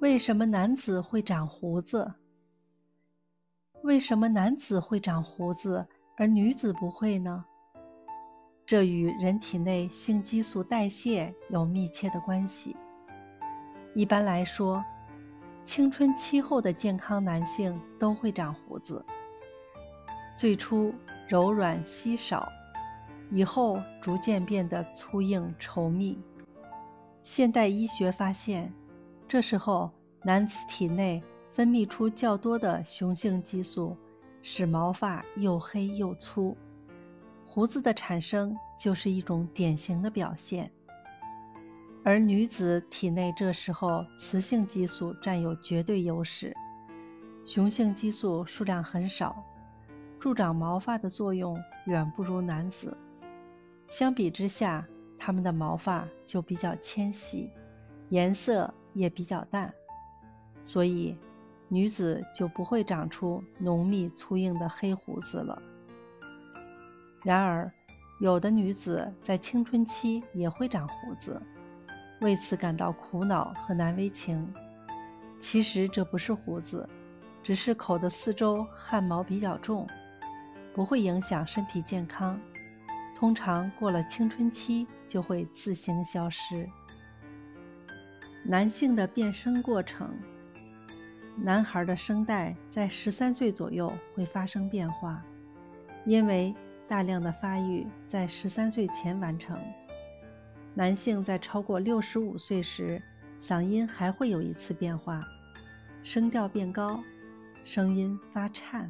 为什么男子会长胡子？为什么男子会长胡子，而女子不会呢？这与人体内性激素代谢有密切的关系。一般来说，青春期后的健康男性都会长胡子，最初柔软稀少，以后逐渐变得粗硬稠密。现代医学发现。这时候，男子体内分泌出较多的雄性激素，使毛发又黑又粗。胡子的产生就是一种典型的表现。而女子体内这时候雌性激素占有绝对优势，雄性激素数量很少，助长毛发的作用远不如男子。相比之下，他们的毛发就比较纤细，颜色。也比较淡，所以女子就不会长出浓密粗硬的黑胡子了。然而，有的女子在青春期也会长胡子，为此感到苦恼和难为情。其实这不是胡子，只是口的四周汗毛比较重，不会影响身体健康。通常过了青春期就会自行消失。男性的变声过程，男孩的声带在十三岁左右会发生变化，因为大量的发育在十三岁前完成。男性在超过六十五岁时，嗓音还会有一次变化，声调变高，声音发颤。